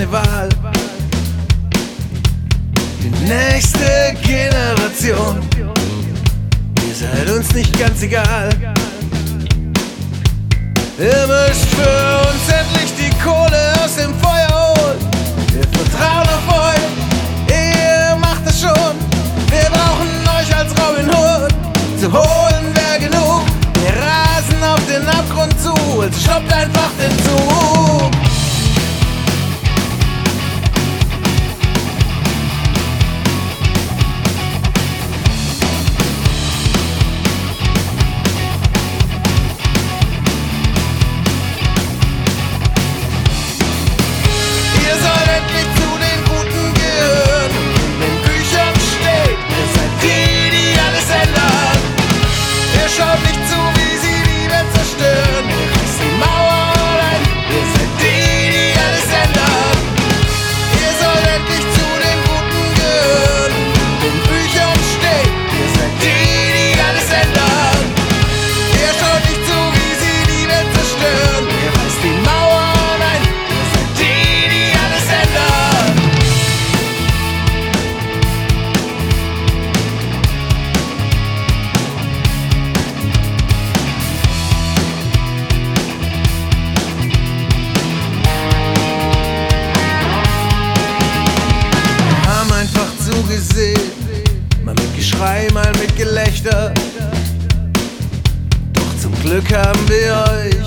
keine Wahl. Die nächste Generation, ihr seid uns nicht ganz egal. Ihr müsst für uns endlich die Kohle aus dem Feuer holen. Wir vertrauen auf euch, ihr macht es schon. Wir brauchen euch als Robin Hood. Zu holen wäre genug. Wir rasen auf den Abgrund zu, also stoppt einfach den Zug. Glück haben wir.